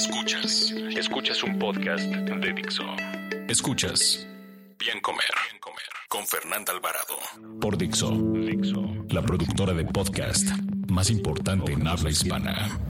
Escuchas, escuchas un podcast de Dixo. Escuchas. Bien Comer, Bien Comer. Con Fernanda Alvarado. Por Dixo, Dixo, la productora de podcast más importante en habla hispana.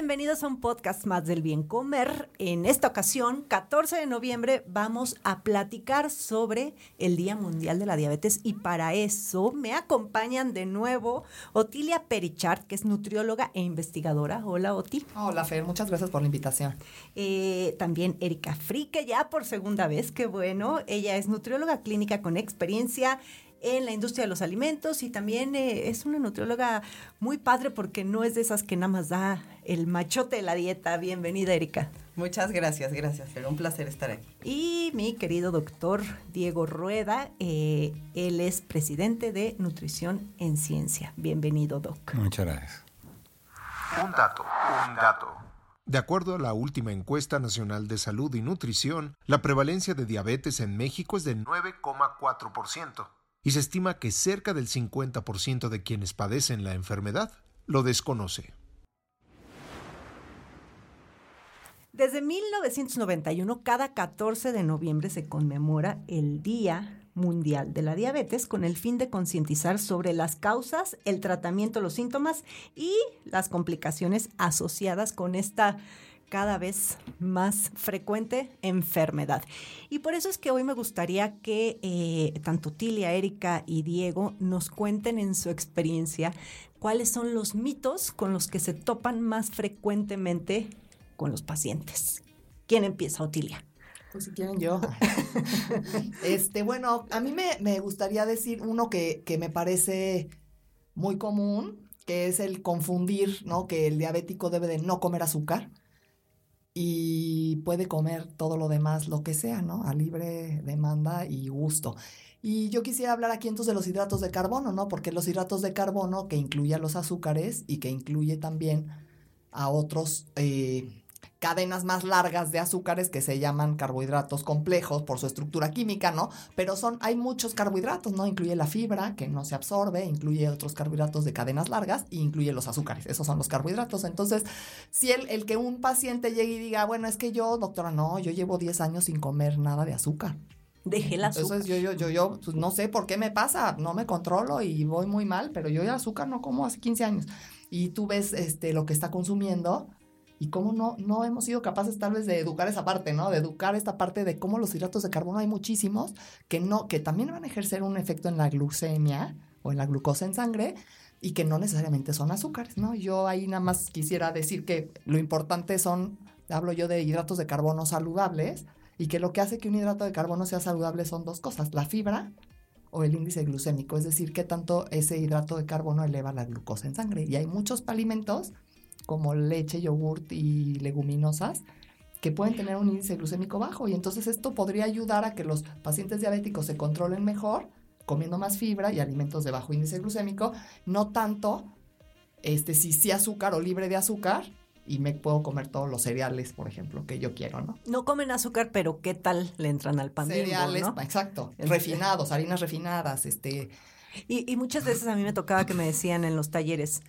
Bienvenidos a un podcast más del bien comer. En esta ocasión, 14 de noviembre, vamos a platicar sobre el Día Mundial de la Diabetes y para eso me acompañan de nuevo Otilia Perichart, que es nutrióloga e investigadora. Hola, Oti. Hola, Fer, muchas gracias por la invitación. Eh, también Erika Frique, ya por segunda vez, qué bueno. Ella es nutrióloga clínica con experiencia en la industria de los alimentos y también eh, es una nutrióloga muy padre porque no es de esas que nada más da el machote de la dieta. Bienvenida, Erika. Muchas gracias, gracias, Fer. Un placer estar aquí. Y mi querido doctor Diego Rueda, eh, él es presidente de Nutrición en Ciencia. Bienvenido, Doc. Muchas gracias. Un dato, un dato. De acuerdo a la última encuesta nacional de salud y nutrición, la prevalencia de diabetes en México es de 9,4%. y se estima que cerca del 50% de quienes padecen la enfermedad lo desconoce. Desde 1991, cada 14 de noviembre se conmemora el Día Mundial de la Diabetes con el fin de concientizar sobre las causas, el tratamiento, los síntomas y las complicaciones asociadas con esta cada vez más frecuente enfermedad. Y por eso es que hoy me gustaría que eh, tanto Tilia, Erika y Diego nos cuenten en su experiencia cuáles son los mitos con los que se topan más frecuentemente con los pacientes. ¿Quién empieza, Otilia? Pues si quieren yo. este, bueno, a mí me, me gustaría decir uno que, que, me parece muy común, que es el confundir, ¿no? Que el diabético debe de no comer azúcar y puede comer todo lo demás, lo que sea, ¿no? A libre demanda y gusto. Y yo quisiera hablar aquí entonces de los hidratos de carbono, ¿no? Porque los hidratos de carbono, que incluye a los azúcares y que incluye también a otros eh, cadenas más largas de azúcares que se llaman carbohidratos complejos por su estructura química, ¿no? Pero son, hay muchos carbohidratos, ¿no? Incluye la fibra que no se absorbe, incluye otros carbohidratos de cadenas largas y incluye los azúcares. Esos son los carbohidratos. Entonces, si el, el que un paciente llegue y diga, bueno, es que yo, doctora, no, yo llevo 10 años sin comer nada de azúcar. Deje el azúcar. Entonces yo, yo, yo, yo, pues no sé por qué me pasa, no me controlo y voy muy mal, pero yo el azúcar no como hace 15 años. Y tú ves este, lo que está consumiendo y cómo no, no hemos sido capaces tal vez de educar esa parte, ¿no? De educar esta parte de cómo los hidratos de carbono hay muchísimos que no, que también van a ejercer un efecto en la glucemia o en la glucosa en sangre y que no necesariamente son azúcares, ¿no? Yo ahí nada más quisiera decir que lo importante son, hablo yo de hidratos de carbono saludables y que lo que hace que un hidrato de carbono sea saludable son dos cosas, la fibra o el índice glucémico, es decir, que tanto ese hidrato de carbono eleva la glucosa en sangre. Y hay muchos alimentos como leche, yogurt y leguminosas, que pueden tener un índice glucémico bajo. Y entonces esto podría ayudar a que los pacientes diabéticos se controlen mejor, comiendo más fibra y alimentos de bajo índice glucémico, no tanto este, si sí azúcar o libre de azúcar. Y me puedo comer todos los cereales, por ejemplo, que yo quiero, ¿no? No comen azúcar, pero ¿qué tal le entran al pan? Cereales, ¿no? exacto. Refinados, harinas refinadas, este. Y, y muchas veces a mí me tocaba que me decían en los talleres,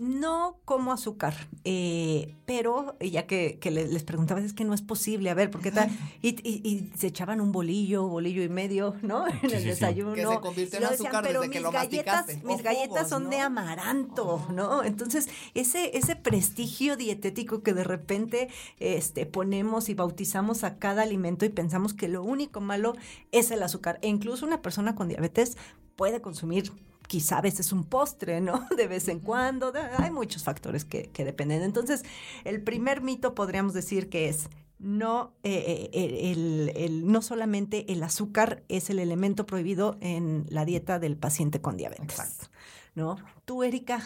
no como azúcar, eh, pero ya que, que, les preguntaba, es que no es posible, a ver, ¿por qué tal? Y, y, y, se echaban un bolillo, bolillo y medio, ¿no? En el sí, desayuno. Que se convirtió en azúcar pero desde mis que lo galletas, masticaste. Mis galletas jugos, son ¿no? de amaranto, Oh. ¿no? Entonces, ese, ese prestigio dietético que de repente este, ponemos y bautizamos a cada alimento y pensamos que lo único malo es el azúcar. E incluso una persona con diabetes puede consumir quizá a veces un postre, ¿no? De vez en cuando. Hay muchos factores que, que, dependen. Entonces, el primer mito podríamos decir que es no, eh, el, el, no solamente el azúcar es el elemento prohibido en la dieta del paciente con diabetes. Exacto. ¿No? Tú, Erika.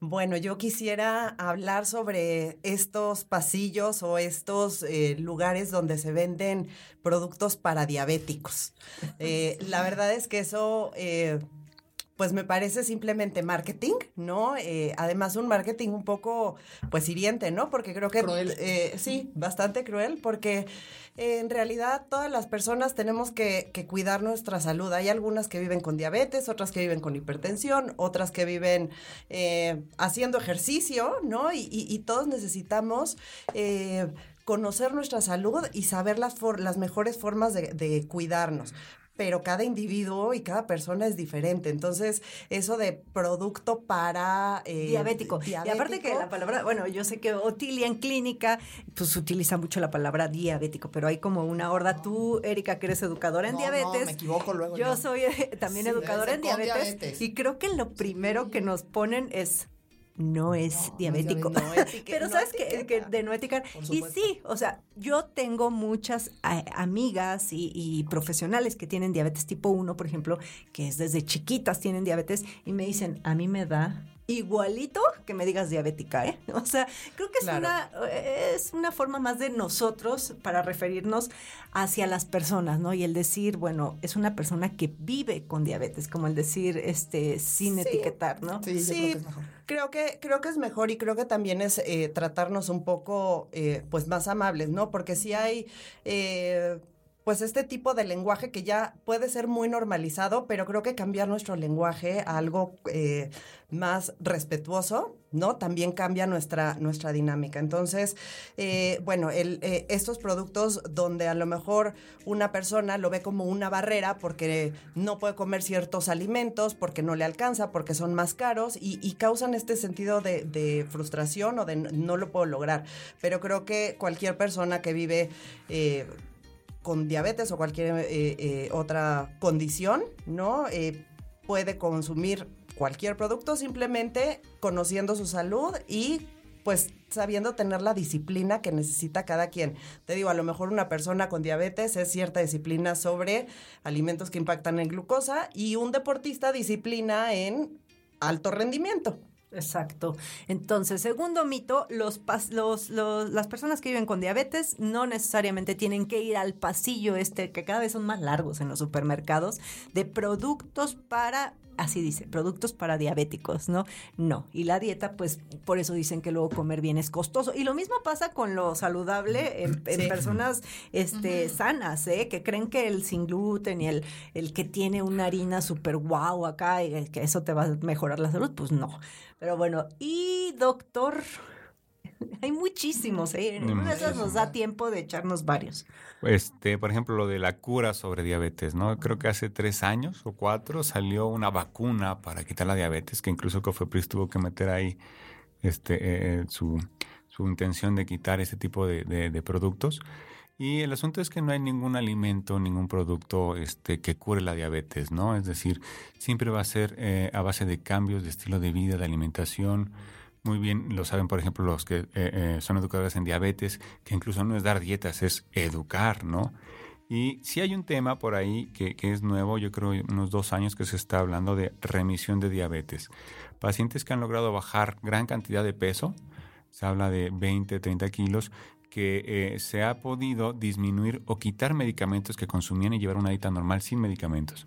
Bueno, yo quisiera hablar sobre estos pasillos o estos eh, lugares donde se venden productos para diabéticos. Eh, la verdad es que eso... Pues me parece simplemente marketing, ¿no? Eh, además un marketing un poco, pues hiriente, ¿no? Porque creo que... Cruel. eh, sí, bastante cruel, porque eh, en realidad todas las personas tenemos que, que cuidar nuestra salud. Hay algunas que viven con diabetes, otras que viven con hipertensión, otras que viven haciendo ejercicio, ¿no? Y, y- y todos necesitamos... eh, conocer nuestra salud y saber las, for- las mejores formas de, de cuidarnos. Pero cada individuo y cada persona es diferente. Entonces, eso de producto para... eh, diabético. Y aparte que la palabra, bueno, yo sé que Otilia en clínica, pues utiliza mucho la palabra diabético, pero hay como una horda. Tú, Erika, que eres educadora en No, no, diabetes. me equivoco luego Yo soy eh, también Sí, educadora en diabetes, diabetes. Y creo que lo primero que nos ponen es no es No, diabético. No Pero no sabes que, de no etiquetar. Y sí, o sea, yo tengo muchas a- amigas y, y profesionales que tienen diabetes tipo 1, por ejemplo, que es desde chiquitas tienen diabetes y me dicen, a mí me da igualito que me digas diabética, ¿eh? O sea, creo que es, Claro. una, es una forma más de nosotros para referirnos hacia las personas, ¿no? Y el decir, bueno, es una persona que vive con diabetes, como el decir, este, sin Sí. etiquetar, ¿no? Sí, yo Sí, creo que es mejor. Creo que, creo que es mejor y creo que también es eh, tratarnos un poco eh, pues más amables, ¿no? Porque si hay eh, pues este tipo de lenguaje que ya puede ser muy normalizado, pero creo que cambiar nuestro lenguaje a algo eh, más respetuoso, ¿no? También cambia nuestra, nuestra dinámica. Entonces, eh, bueno, el, eh, estos productos donde a lo mejor una persona lo ve como una barrera porque no puede comer ciertos alimentos, porque no le alcanza, porque son más caros y, causan este sentido de, frustración o de no lo puedo lograr. Pero creo que cualquier persona que vive... con diabetes o cualquier eh, eh, otra condición, ¿no? Eh, puede consumir cualquier producto simplemente conociendo su salud y pues sabiendo tener la disciplina que necesita cada quien. Te digo, a lo mejor una persona con diabetes es cierta disciplina sobre alimentos que impactan en glucosa y un deportista disciplina en alto rendimiento. Exacto. Entonces, segundo mito, los, los, los- las personas que viven con diabetes no necesariamente tienen que ir al pasillo este, que cada vez son más largos en los supermercados, de productos para, así dice, productos para diabéticos, ¿no? No. Y la dieta, pues, por eso dicen que luego comer bien es costoso. Y lo mismo pasa con lo saludable en, en Sí. personas este, sanas, ¿eh? Que creen que el sin gluten y el, el que tiene una harina súper guau acá y que eso te va a mejorar la salud, pues no. Pero bueno, y doctor, hay muchísimos, ¿eh? De esas nos da tiempo de echarnos varios. Este, por ejemplo, lo de la cura sobre diabetes, ¿no? Creo que hace tres años o cuatro salió una vacuna para quitar la diabetes, que incluso Cofepris tuvo que meter ahí este, eh, su, su intención de quitar ese tipo de, de- de productos. Y el asunto es que no hay ningún alimento, ningún producto este, que cure la diabetes, ¿no? Es decir, siempre va a ser eh, a base de cambios de estilo de vida, de alimentación. Muy bien lo saben, por ejemplo, los que eh, eh, son educadores en diabetes, que incluso no es dar dietas, es educar, ¿no? Y sí hay un tema por ahí que, es nuevo, yo creo unos dos años que se está hablando de remisión de diabetes. Pacientes que han logrado bajar gran cantidad de peso, se habla de 20, 30 kilos, que eh, se ha podido disminuir o quitar medicamentos que consumían y llevar una dieta normal sin medicamentos.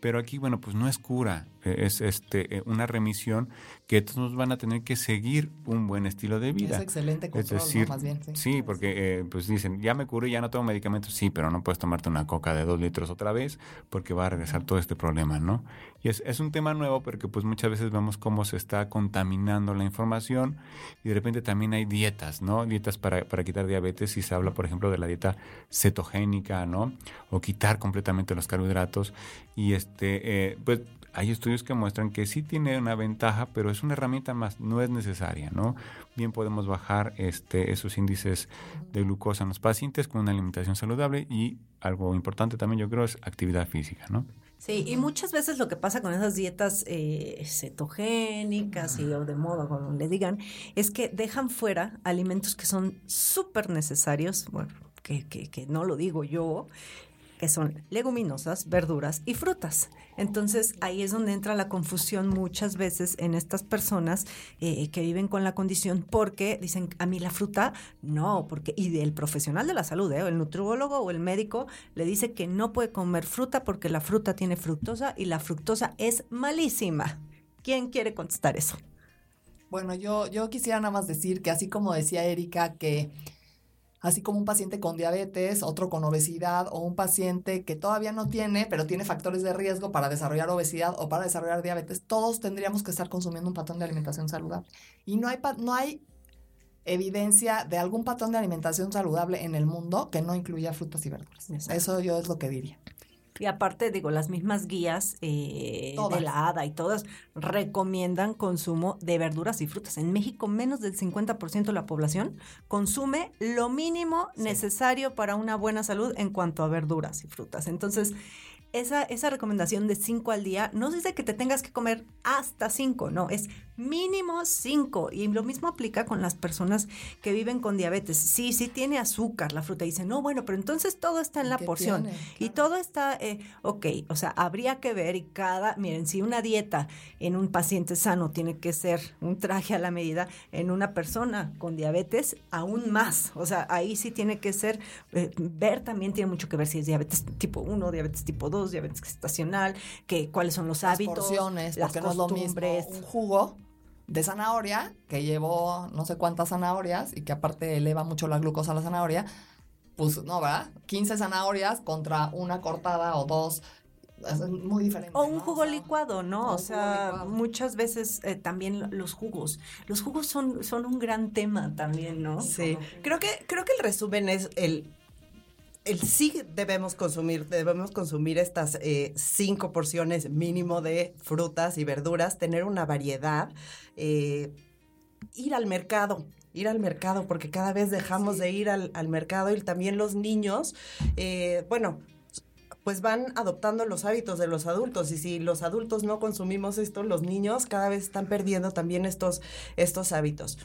Pero aquí, bueno, pues no es cura, es este, eh, una remisión que todos van a tener que seguir un buen estilo de vida. Es excelente control, Es decir, ¿no? Más bien, sí. sí, porque eh, pues dicen, ya me curé, ya no tomo medicamentos, sí, pero no puedes tomarte una coca de dos litros otra vez porque va a regresar todo este problema, ¿no? Y es, es un tema nuevo porque pues muchas veces vemos cómo se está contaminando la información y de repente también hay dietas, ¿no? Dietas para, para quitar diabetes y se habla, por ejemplo, de la dieta cetogénica, ¿no? O quitar completamente los carbohidratos y este, eh, pues hay estudios que muestran que sí tiene una ventaja, pero es una herramienta más, no es necesaria, ¿no? Bien podemos bajar este, esos índices de glucosa en los pacientes con una alimentación saludable y algo importante también yo creo es actividad física, ¿no? Sí, y muchas veces lo que pasa con esas dietas eh, cetogénicas y o de moda, como le digan, es que dejan fuera alimentos que son súper necesarios, bueno, que, que, que no lo digo yo, que son leguminosas, verduras y frutas. Entonces ahí es donde entra la confusión muchas veces en estas personas eh, que viven con la condición porque dicen, a mí la fruta, no, porque, y del profesional de la salud, ¿eh? el nutriólogo o el médico le dice que no puede comer fruta porque la fruta tiene fructosa y la fructosa es malísima. ¿Quién quiere contestar eso? Bueno, yo, yo quisiera nada más decir que así como decía Erika, que así como un paciente con diabetes, otro con obesidad o un paciente que todavía no tiene, pero tiene factores de riesgo para desarrollar obesidad o para desarrollar diabetes, todos tendríamos que estar consumiendo un patrón de alimentación saludable. Y no hay, no hay evidencia de algún patrón de alimentación saludable en el mundo que no incluya frutas y verduras. Eso yo es lo que diría. Y aparte, digo, las mismas guías eh, de la ADA y todas recomiendan consumo de verduras y frutas. En México, menos del 50% de la población consume lo mínimo necesario para una buena salud en cuanto a verduras y frutas. Entonces, esa, esa recomendación de 5 al día no dice que te tengas que comer hasta 5, no, es mínimo 5. Y lo mismo aplica con las personas que viven con diabetes. Sí, sí tiene azúcar la fruta. Dice, no, bueno, pero entonces todo está en la porción. Y todo está, eh, ok, o sea, habría que ver y cada, miren, si una dieta en un paciente sano tiene que ser un traje a la medida, en una persona con diabetes aún más. O sea, ahí sí tiene que ser, eh, ver también tiene mucho que ver si es diabetes tipo 1, diabetes tipo 2 diabetes gestacional, que cuáles son los hábitos, las porciones, las porque no es lo mismo un jugo de zanahoria que llevó no sé cuántas zanahorias y que aparte eleva mucho la glucosa a la zanahoria, pues no, ¿verdad? 15 zanahorias contra una cortada o dos es muy diferente. O un jugo licuado, ¿no? O, sea, muchas veces eh, también los jugos. Los jugos son, son un gran tema también, ¿no? Sí. Creo que, creo que el resumen es el el sí debemos consumir, debemos consumir estas eh, cinco porciones mínimo de frutas y verduras, tener una variedad, eh, ir al mercado, ir al mercado, porque cada vez dejamos de ir al, mercado y también los niños, eh, bueno, pues van adoptando los hábitos de los adultos y si los adultos no consumimos esto, los niños cada vez están perdiendo también estos, estos hábitos.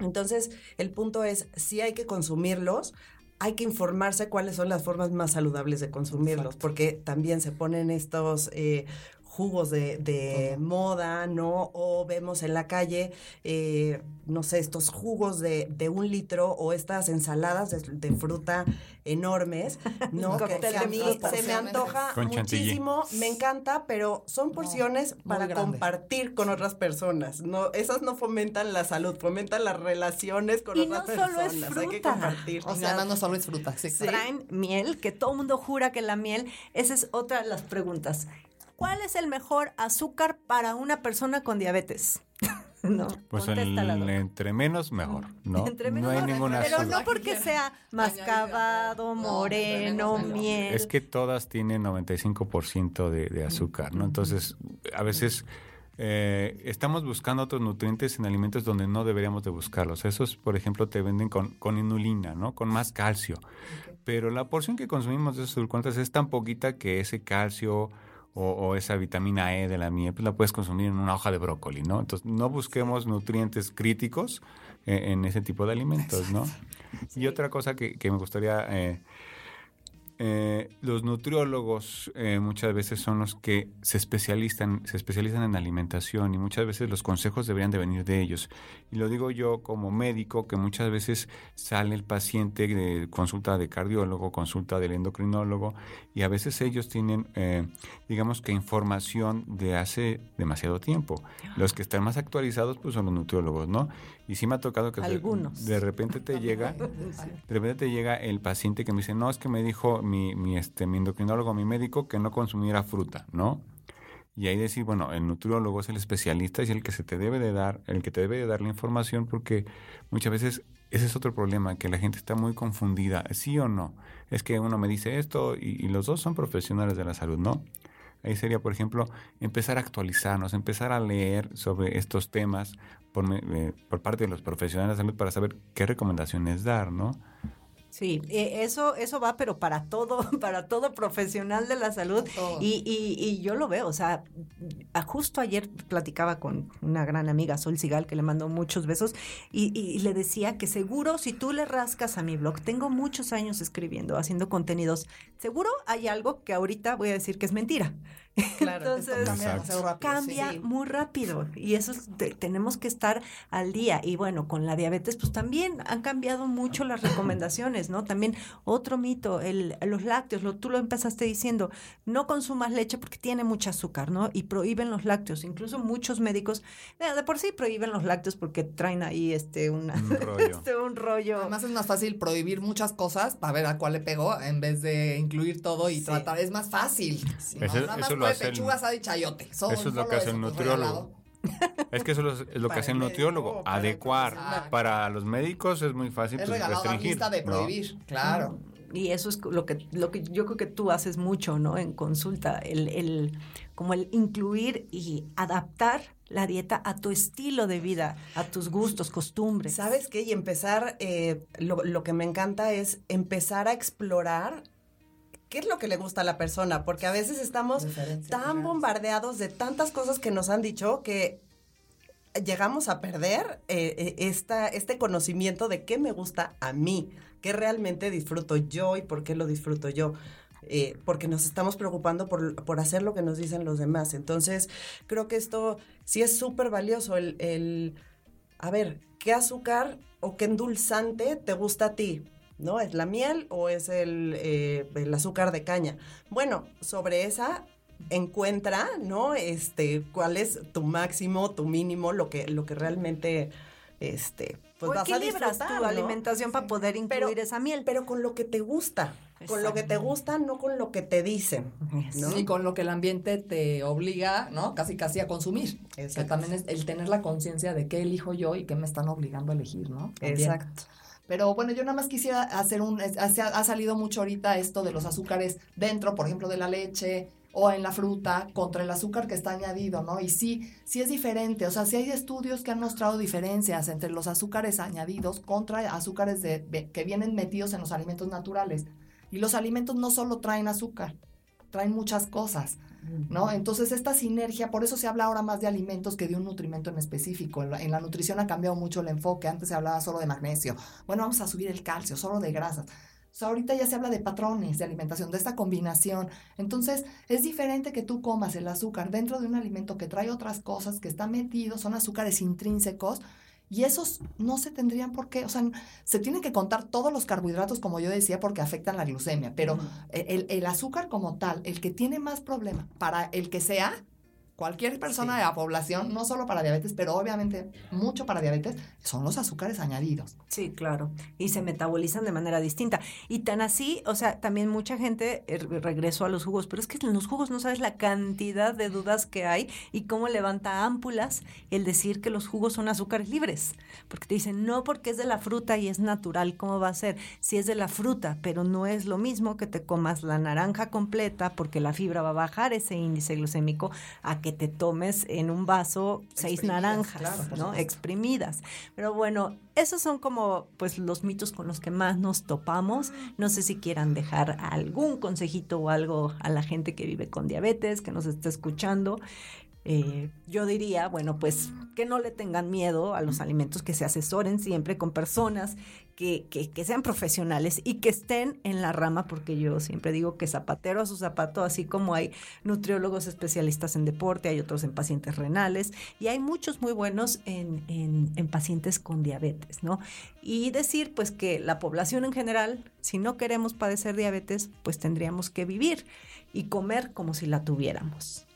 Entonces, el punto es, si hay que consumirlos, hay que informarse cuáles son las formas más saludables de consumirlos, porque también se ponen estos eh, jugos de, moda, ¿no? O vemos en la calle, eh, no sé, estos jugos de, un litro o estas ensaladas de, fruta enormes, ¿no? que, a mí se me antoja muchísimo, me encanta, pero son porciones para compartir con otras personas. No, esas no fomentan la salud, fomentan las relaciones con otras personas. Hay que compartir. O sea, no solo es fruta. Sí, Traen miel, que todo el mundo jura que la miel, esa es otra de las preguntas. ¿Cuál es el mejor azúcar para una persona con diabetes? no, pues entre menos mejor, ¿no? Entre menos, no hay ninguna Pero no porque sea mascabado, moreno, miel. Es que todas tienen 95% de, de azúcar, ¿no? Entonces, a veces eh, estamos buscando otros nutrientes en alimentos donde no deberíamos de buscarlos. Esos, por ejemplo, te venden con, con inulina, ¿no? Con más calcio. Pero la porción que consumimos de esos edulcorantes es tan poquita que ese calcio o, esa vitamina E de la miel, pues la puedes consumir en una hoja de brócoli, ¿no? Entonces, no busquemos nutrientes críticos eh, en ese tipo de alimentos, ¿no? Y otra cosa que, que me gustaría eh, eh, los nutriólogos eh, muchas veces son los que se especializan, se especializan en alimentación y muchas veces los consejos deberían de venir de ellos. Y lo digo yo como médico, que muchas veces sale el paciente de consulta de cardiólogo, consulta del endocrinólogo, y a veces ellos tienen, eh, digamos que información de hace demasiado tiempo. Los que están más actualizados pues son los nutriólogos, ¿no? Y sí me ha tocado que De, repente te llega, de repente te llega el paciente que me dice, no, es que me dijo mi, mi, este, mi endocrinólogo, mi médico, que no consumiera fruta, ¿no? Y ahí decir, bueno, el nutriólogo es el especialista y es el que se te debe de dar, el que te debe de dar la información, porque muchas veces ese es otro problema, que la gente está muy confundida, sí o no. Es que uno me dice esto y, y los dos son profesionales de la salud, ¿no? Ahí sería, por ejemplo, empezar a actualizarnos, empezar a leer sobre estos temas por, eh, por parte de los profesionales de salud para saber qué recomendaciones dar, ¿no? Sí, eh, eso, eso va, pero para todo, para todo profesional de la salud. Y, y, y, yo lo veo, o sea, justo ayer platicaba con una gran amiga, Sol Sigal, que le mandó muchos besos, y, y, le decía que seguro si tú le rascas a mi blog, tengo muchos años escribiendo, haciendo contenidos, seguro hay algo que ahorita voy a decir que es mentira. Claro, Entonces cambia, muy rápido y eso tenemos que estar al día. Y bueno, con la diabetes pues también han cambiado mucho las recomendaciones, ¿no? También otro mito, el, los lácteos, lo, tú lo empezaste diciendo, no consumas leche porque tiene mucho azúcar, ¿no? Y prohíben los lácteos. Incluso muchos médicos de por sí prohíben los lácteos porque traen ahí este, una, un, rollo. este un rollo. Además es más fácil prohibir muchas cosas para ver a cuál le pegó en vez de incluir todo y tratar. Es más fácil. Eso, lo hace chayote. eso es lo que hace el nutriólogo. Es que eso es lo que hace el nutriólogo, adecuar. Para los médicos es muy fácil es pues, restringir. de prohibir, claro. Y eso es lo que, lo que yo creo que tú haces mucho, ¿no? En consulta, el, el, como el incluir y adaptar la dieta a tu estilo de vida, a tus gustos, costumbres. ¿Sabes qué? Y empezar, eh, lo, lo que me encanta es empezar a explorar qué es lo que le gusta a la persona, porque a veces estamos tan bombardeados de tantas cosas que nos han dicho que llegamos a perder eh, eh, esta, este conocimiento de qué me gusta a mí, qué realmente disfruto yo y por qué lo disfruto yo. Eh, porque nos estamos preocupando por, por, hacer lo que nos dicen los demás. Entonces, creo que esto sí es súper valioso, el, el, a ver, ¿qué azúcar o qué endulzante te gusta a ti? ¿No? ¿Es la miel o es el, eh, el azúcar de caña? Bueno, sobre esa encuentra, ¿no? Este, cuál es tu máximo, tu mínimo, lo que, lo que realmente, este, pues vas a disfrutar, tu alimentación para poder incluir esa miel. Pero con lo que te gusta, con lo que te gusta, no con lo que te dicen, ¿no? Y con lo que el ambiente te obliga, ¿no? Casi casi a consumir. Exacto. Que también es el tener la conciencia de qué elijo yo y qué me están obligando a elegir, ¿no? Exacto. Pero bueno, yo nada más quisiera hacer un, ha salido mucho ahorita esto de los azúcares dentro, por ejemplo, de la leche o en la fruta contra el azúcar que está añadido, ¿no? Y sí, sí es diferente, o sea, sí hay estudios que han mostrado diferencias entre los azúcares añadidos contra azúcares de, que vienen metidos en los alimentos naturales. Y los alimentos no solo traen azúcar, traen muchas cosas. ¿No? Entonces, esta sinergia, por eso se habla ahora más de alimentos que de un nutrimento en específico. En la, nutrición ha cambiado mucho el enfoque. Antes se hablaba solo de magnesio. Bueno, vamos a subir el calcio, solo de grasas. ahorita ya se habla de patrones de alimentación, de esta combinación. Entonces, es diferente que tú comas el azúcar dentro de un alimento que trae otras cosas que están metidos, son azúcares intrínsecos y esos no se tendrían por qué, o sea, se tienen que contar todos los carbohidratos, como yo decía, porque afectan la glucemia, pero el, el, azúcar como tal, el que tiene más problema para el que sea, cualquier persona de la población, no solo para diabetes, pero obviamente mucho para diabetes, son los azúcares añadidos. Sí, claro. Y se metabolizan de manera distinta. Y tan así, o sea, también mucha gente eh, regresó a los jugos, pero es que en los jugos no sabes la cantidad de dudas que hay y cómo levanta ámpulas el decir que los jugos son azúcares libres. Porque te dicen, no porque es de la fruta y es natural, ¿cómo va a ser? Si es de la fruta, pero no es lo mismo que te comas la naranja completa porque la fibra va a bajar ese índice glucémico a que que te tomes en un vaso seis naranjas, ¿no? Exprimidas. Pero bueno, esos son como pues los mitos con los que más nos topamos. No sé si quieran dejar algún consejito o algo a la gente que vive con diabetes, que nos está escuchando. Eh, yo diría, bueno, pues que no le tengan miedo a los alimentos, que se asesoren siempre con personas que, que, sean profesionales y que estén en la rama, porque yo siempre digo que zapatero a su zapato, así como hay nutriólogos especialistas en deporte, hay otros en pacientes renales y hay muchos muy buenos en, en, en pacientes con diabetes, ¿no? Y decir, pues que la población en general, si no queremos padecer diabetes, pues tendríamos que vivir y comer como si la tuviéramos.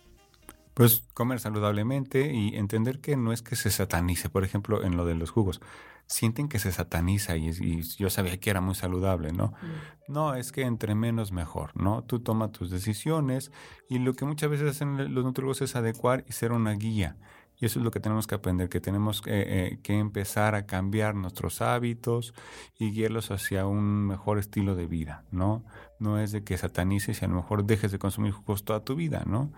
Pues comer saludablemente y entender que no es que se satanice, por ejemplo, en lo de los jugos. Sienten que se sataniza y, yo sabía que era muy saludable, ¿no? Mm. No, es que entre menos mejor, ¿no? Tú toma tus decisiones y lo que muchas veces hacen los nutriólogos es adecuar y ser una guía. Y eso es lo que tenemos que aprender, que tenemos eh, que empezar a cambiar nuestros hábitos y guiarlos hacia un mejor estilo de vida, ¿no? No es de que satanices y a lo mejor dejes de consumir jugos toda tu vida, ¿no?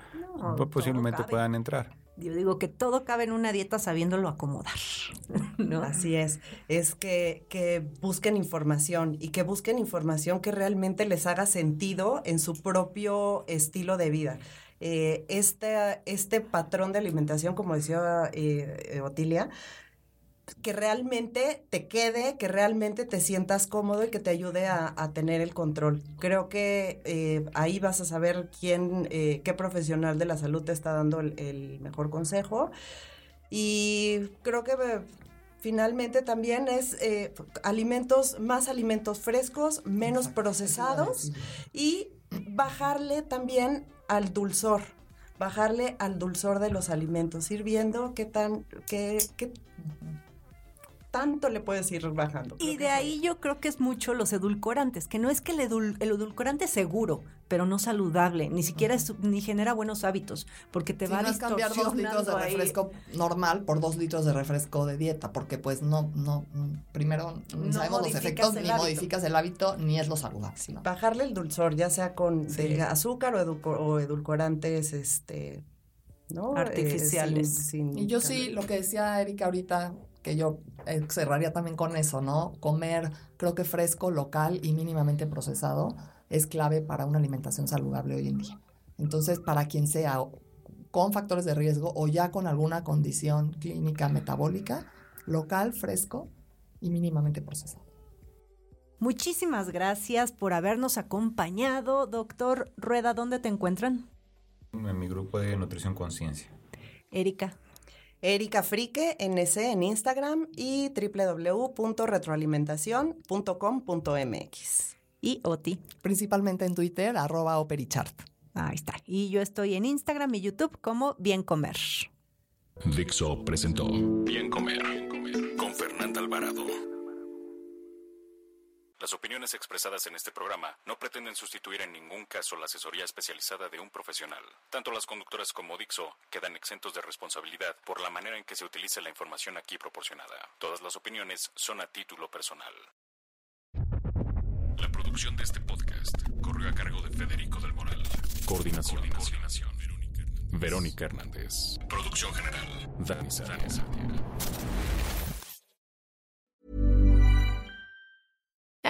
Pues posiblemente puedan entrar. Yo digo que todo cabe en una dieta sabiéndolo acomodar. ¿no? Así es, es que, que busquen información y que busquen información que realmente les haga sentido en su propio estilo de vida. Eh, este, este patrón de alimentación, como decía eh, Otilia, que realmente te quede, que realmente te sientas cómodo y que te ayude a, a tener el control. Creo que eh, ahí vas a saber quién, eh, qué profesional de la salud te está dando el, el mejor consejo. Y creo que eh, finalmente también es alimentos, más alimentos frescos, menos procesados y bajarle también al dulzor bajarle al dulzor de los alimentos, ir viendo qué tan, qué, qué tanto le puedes ir bajando. Y de ahí yo creo que es mucho los edulcorantes, que no es que el, edul el edulcorante es seguro, pero no saludable, ni siquiera es, ni genera buenos hábitos, porque te Sí, va no es cambiar dos litros de ahí. refresco normal por dos litros de refresco de dieta, porque pues no, no, primero ni No sabemos los efectos, ni hábito. modificas el hábito, ni es lo saludable. Bajarle el dulzor, ya sea con Sí. de azúcar o, edulco- o edulcorantes, este, ¿no? Eh, Artificiales. sin- sin Y yo sí, lo que decía Erika ahorita, que yo eh, cerraría también con eso, ¿no? Comer, creo que fresco, local y mínimamente procesado es clave para una alimentación saludable hoy en día. Entonces, para quien sea con factores de riesgo o ya con alguna condición clínica metabólica, local, fresco y mínimamente procesado. Muchísimas gracias por habernos acompañado. Doctor Rueda, ¿dónde te encuentran? En mi grupo de Nutrición Conciencia. Erika. Erika Frique, NC en Instagram y www.retroalimentación.com.mx. Y Oti. Principalmente en Twitter, arroba operichart. Ahí está. Y yo estoy en Instagram y YouTube como Bien Comer. Dixo presentó Bien Comer con Fernanda Alvarado. Las opiniones expresadas en este programa no pretenden sustituir en ningún caso la asesoría especializada de un profesional. Tanto las conductoras como Dixo quedan exentos de responsabilidad por la manera en que se utiliza la información aquí proporcionada. Todas las opiniones son a título personal. La producción de este podcast corrió a cargo de Federico del Moral. Coordinación. Coordinación. Verónica Hernández. Producción general. Dani Sadia.